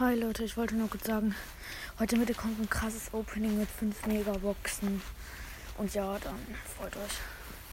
Hi Leute, ich wollte nur kurz sagen, heute Mitte kommt ein krasses Opening mit 5 Megaboxen. Und ja, dann freut euch.